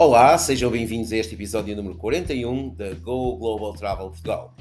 Olá, sejam bem-vindos a este episódio número 41 da Go Global Travel Portugal.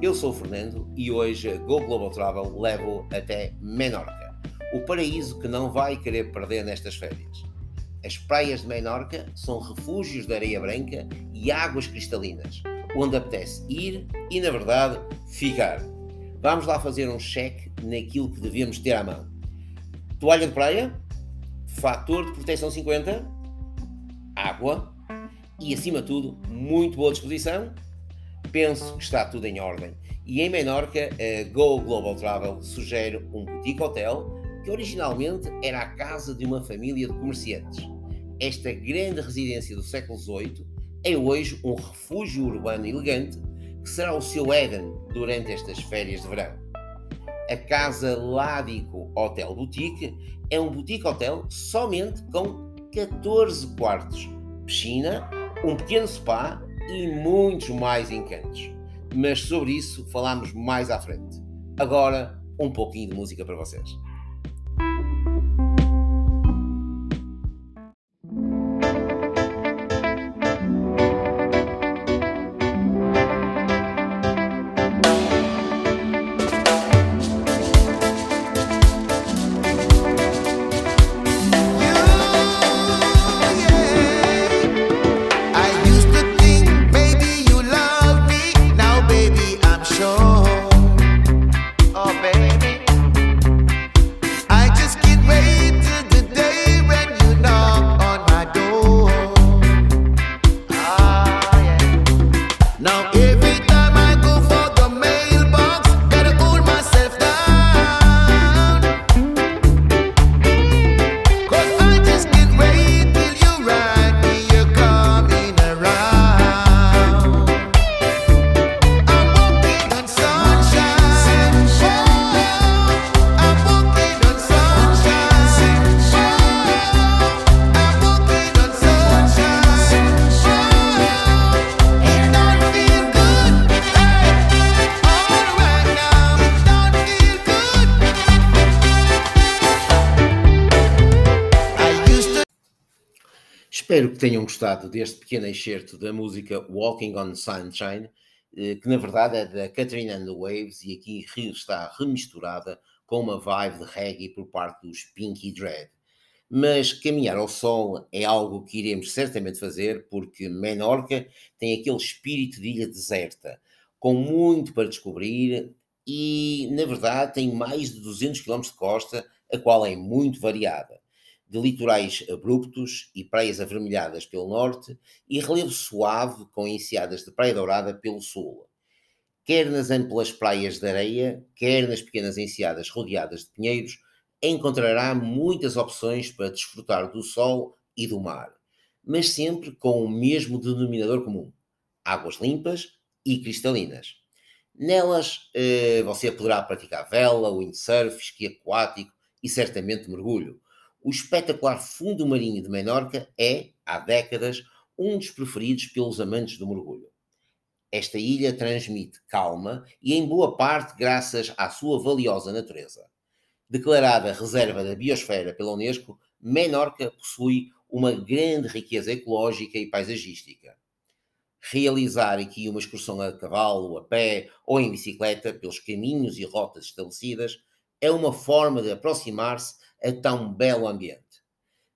Eu sou o Fernando e hoje a Go Global Travel levo até Menorca, o paraíso que não vai querer perder nestas férias. As praias de Menorca são refúgios de areia branca e águas cristalinas, onde apetece ir e, na verdade, ficar. Vamos lá fazer um cheque naquilo que devemos ter à mão. Toalha de praia, fator de proteção 50, água e, acima de tudo, muito boa disposição. Penso que está tudo em ordem. E em Menorca, a Go Global Travel sugere um boutique hotel que originalmente era a casa de uma família de comerciantes. Esta grande residência do século XVIII é hoje um refúgio urbano elegante que será o seu Éden durante estas férias de verão. A Casa Ládico Hotel Boutique é um boutique hotel somente com 14 quartos, piscina, um pequeno spa e muitos mais encantos. Mas sobre isso falamos mais à frente. Agora, um pouquinho de música para vocês. Espero que tenham gostado deste pequeno excerto da música Walking on Sunshine, eh, que na verdade é da Catherine and the Waves e aqui está remisturada com uma vibe de reggae por parte dos Pinky Dread. Mas caminhar ao sol é algo que iremos certamente fazer porque Menorca tem aquele espírito de ilha deserta, com muito para descobrir e, na verdade, tem mais de 200 km de costa, a qual é muito variada de litorais abruptos e praias avermelhadas pelo norte e relevo suave com enseadas de praia dourada pelo sul. Quer nas amplas praias de areia, quer nas pequenas enseadas rodeadas de pinheiros, encontrará muitas opções para desfrutar do sol e do mar, mas sempre com o mesmo denominador comum: águas limpas e cristalinas. Nelas eh, você poderá praticar vela, windsurf, esqui aquático e certamente mergulho. O espetacular fundo marinho de Menorca é, há décadas, um dos preferidos pelos amantes do mergulho. Esta ilha transmite calma e, em boa parte, graças à sua valiosa natureza. Declarada reserva da biosfera pela Unesco, Menorca possui uma grande riqueza ecológica e paisagística. Realizar aqui uma excursão a cavalo, a pé ou em bicicleta pelos caminhos e rotas estabelecidas é uma forma de aproximar-se a tão belo ambiente.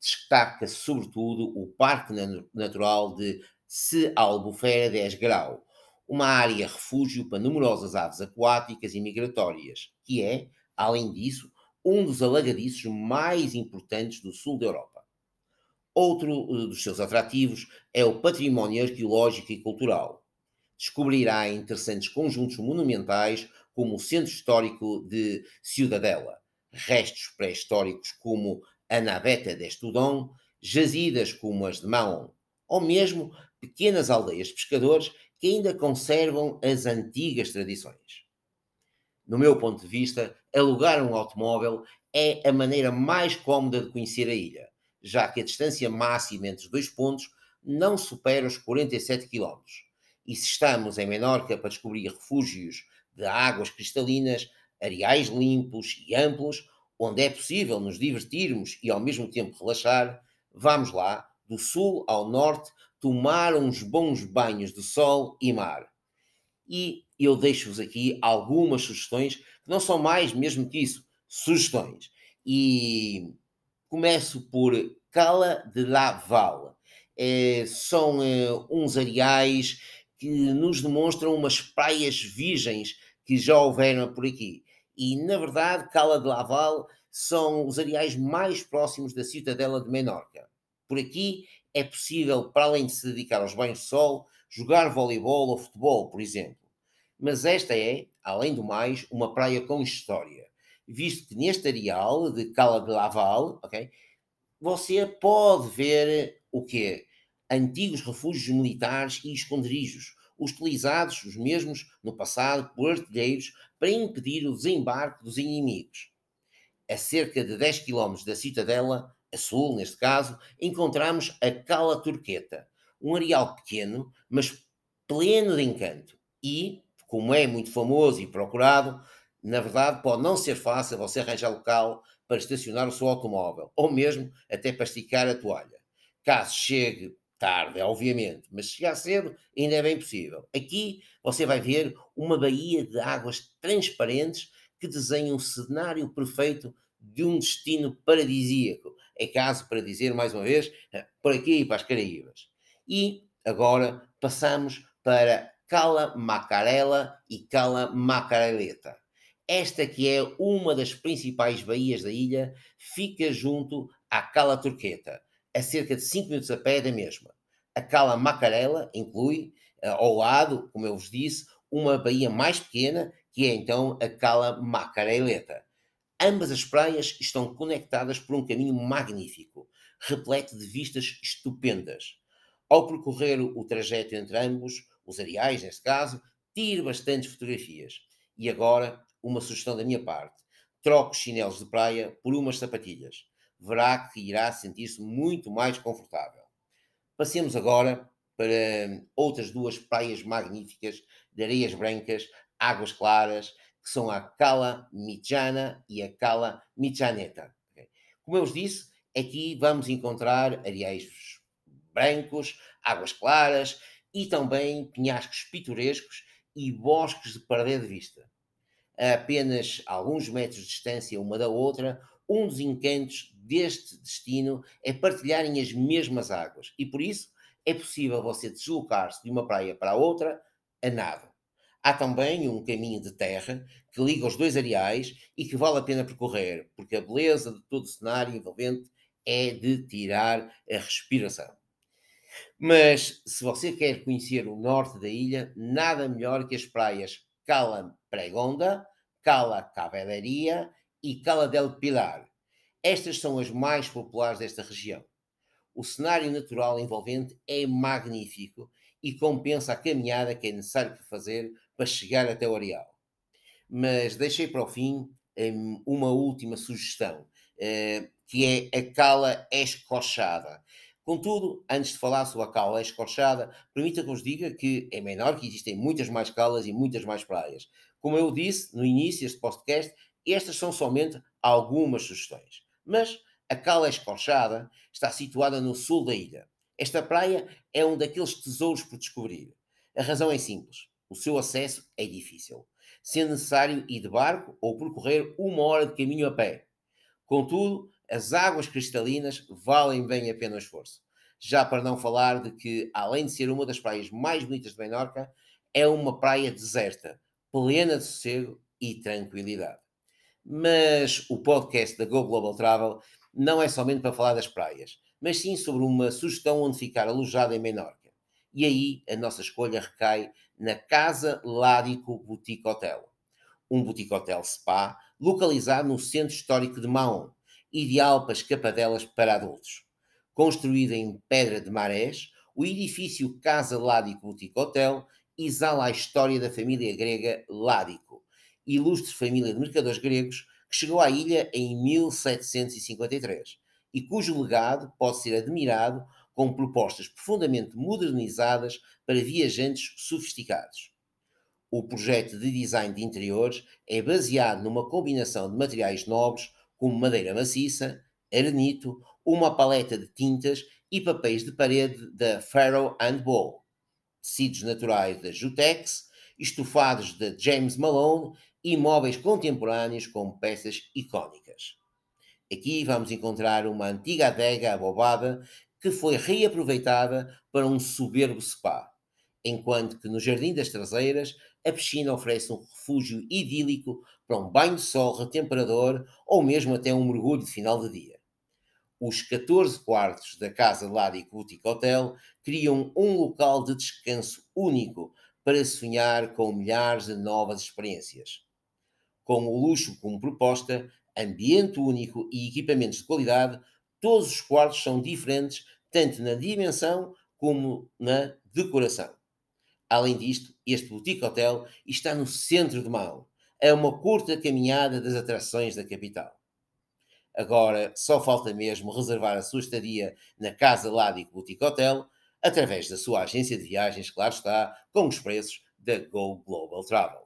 Destaca sobretudo o Parque Na- Natural de Se Albufeira 10 Grau, uma área refúgio para numerosas aves aquáticas e migratórias, que é, além disso, um dos alagadiços mais importantes do sul da Europa. Outro eh, dos seus atrativos é o património arqueológico e cultural. Descobrirá interessantes conjuntos monumentais como o Centro Histórico de Ciudadela, restos pré-históricos como a Naveta de Estudon, jazidas como as de Mahon, ou mesmo pequenas aldeias de pescadores que ainda conservam as antigas tradições. No meu ponto de vista, alugar um automóvel é a maneira mais cómoda de conhecer a ilha, já que a distância máxima entre os dois pontos não supera os 47 km. E se estamos em Menorca para descobrir refúgios de águas cristalinas, areais limpos e amplos, onde é possível nos divertirmos e ao mesmo tempo relaxar, vamos lá do sul ao norte, tomar uns bons banhos de sol e mar. E eu deixo-vos aqui algumas sugestões, que não são mais mesmo que isso, sugestões. E começo por Cala de Laval. É, são é, uns areais que nos demonstram umas praias virgens que já houveram por aqui. E, na verdade, Cala de Laval são os areais mais próximos da Cidadela de Menorca. Por aqui é possível, para além de se dedicar aos banhos de sol, jogar voleibol ou futebol, por exemplo. Mas esta é, além do mais, uma praia com história, visto que neste areal de Cala de Laval, ok, você pode ver o quê? Antigos refúgios militares e esconderijos, utilizados os mesmos no passado por artilheiros para impedir o desembarque dos inimigos. A cerca de 10 km da Citadela, a sul neste caso, encontramos a Cala Turqueta, um areal pequeno, mas pleno de encanto. E, como é muito famoso e procurado, na verdade pode não ser fácil você arranjar local para estacionar o seu automóvel, ou mesmo até para esticar a toalha. Caso chegue tarde, obviamente, mas chegar cedo ainda é bem possível. Aqui você vai ver uma baía de águas transparentes que desenha um cenário perfeito de um destino paradisíaco. É caso para dizer, mais uma vez, eh, por aqui para as Caraíbas. E agora passamos para Cala Macarela e Cala Macareleta. Esta que é uma das principais baías da ilha, fica junto à Cala Turqueta, a cerca de 5 minutos a pé da mesma. A Cala Macarela inclui, eh, ao lado, como eu vos disse, uma baía mais pequena, que é então a Cala Macareleta. Ambas as praias estão conectadas por um caminho magnífico, repleto de vistas estupendas. Ao percorrer o trajeto entre ambos, os areais neste caso, tire bastantes fotografias. E agora, uma sugestão da minha parte: troque os chinelos de praia por umas sapatilhas. Verá que irá sentir-se muito mais confortável. Passemos agora para outras duas praias magníficas de areias brancas, águas claras, que são a Cala Michana e a Cala Michaneta. Como eu vos disse, aqui vamos encontrar areais brancos, águas claras e também penhascos pitorescos e bosques de perder de vista. A apenas alguns metros de distância uma da outra, um dos encantos deste destino é partilharem as mesmas águas e por isso é possível você deslocar-se de uma praia para a outra a nado. Há também um caminho de terra que liga os dois areais e que vale a pena percorrer, porque a beleza de todo o cenário envolvente é de tirar a respiração. Mas se você quer conhecer o norte da ilha, nada melhor que as praias Cala Pregonda, Cala Cavalaria e Cala del Pilar. Estas são as mais populares desta região. O cenário natural envolvente é magnífico e compensa a caminhada que é necessário fazer para chegar até o areal. Mas deixei para o fim um, uma última sugestão, uh, que é a cala escorchada. Contudo, antes de falar sobre a cala escorchada, permita que vos diga que é menor, que existem muitas mais calas e muitas mais praias. Como eu disse no início deste podcast, estas são somente algumas sugestões. Mas a cala escorchada está situada no sul da ilha. Esta praia é um daqueles tesouros por descobrir. A razão é simples o seu acesso é difícil, sendo necessário ir de barco ou percorrer uma hora de caminho a pé. Contudo, as águas cristalinas valem bem a pena o esforço. Já para não falar de que, além de ser uma das praias mais bonitas de Menorca, é uma praia deserta, plena de sossego e tranquilidade. Mas o podcast da Go Global Travel não é somente para falar das praias, mas sim sobre uma sugestão onde ficar alojado em Menorca. E aí a nossa escolha recai na Casa Ládico Boutique Hotel, um boutique hotel spa localizado no centro histórico de Mahon, ideal para escapadelas para adultos. Construído em pedra de marés, o edifício Casa Ládico Boutique Hotel exala a história da família grega Ládico, ilustre família de mercadores gregos que chegou à ilha em 1753 e cujo legado pode ser admirado com propostas profundamente modernizadas para viajantes sofisticados. O projeto de design de interiores é baseado numa combinação de materiais nobres como madeira maciça, arenito, uma paleta de tintas e papéis de parede da Farrow and Bow, tecidos naturais da Jutex, estofados da James Malone e móveis contemporâneos com peças icónicas. Aqui vamos encontrar uma antiga adega abobada que foi reaproveitada para um soberbo spa, enquanto que no Jardim das Traseiras a piscina oferece um refúgio idílico para um banho de sol retemperador ou mesmo até um mergulho de final de dia. Os 14 quartos da Casa Ladic Boutique Hotel criam um local de descanso único para sonhar com milhares de novas experiências. Com o luxo como proposta, ambiente único e equipamentos de qualidade, todos os quartos são diferentes, tanto na dimensão como na decoração. Além disto, este boutique hotel está no centro de Mão. É uma curta caminhada das atrações da capital. Agora só falta mesmo reservar a sua estadia na Casa Ládico Boutique Hotel através da sua agência de viagens, claro está, com os preços da Go Global Travel.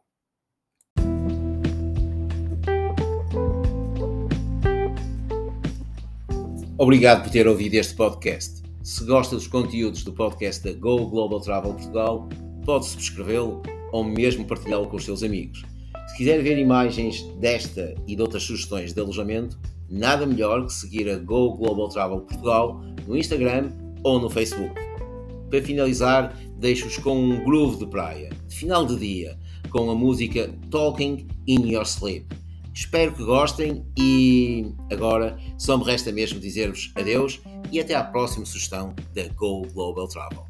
Obrigado por ter ouvido este podcast. Se gosta dos conteúdos do podcast da Go Global Travel Portugal, pode subscrevê-lo ou mesmo partilhá-lo com os seus amigos. Se quiser ver imagens desta e de outras sugestões de alojamento, nada melhor que seguir a Go Global Travel Portugal no Instagram ou no Facebook. Para finalizar, deixo-vos com um groove de praia, de final de dia, com a música Talking in Your Sleep. Espero que gostem e agora só me resta mesmo dizer-vos adeus e até à próxima sugestão da Go Global Travel.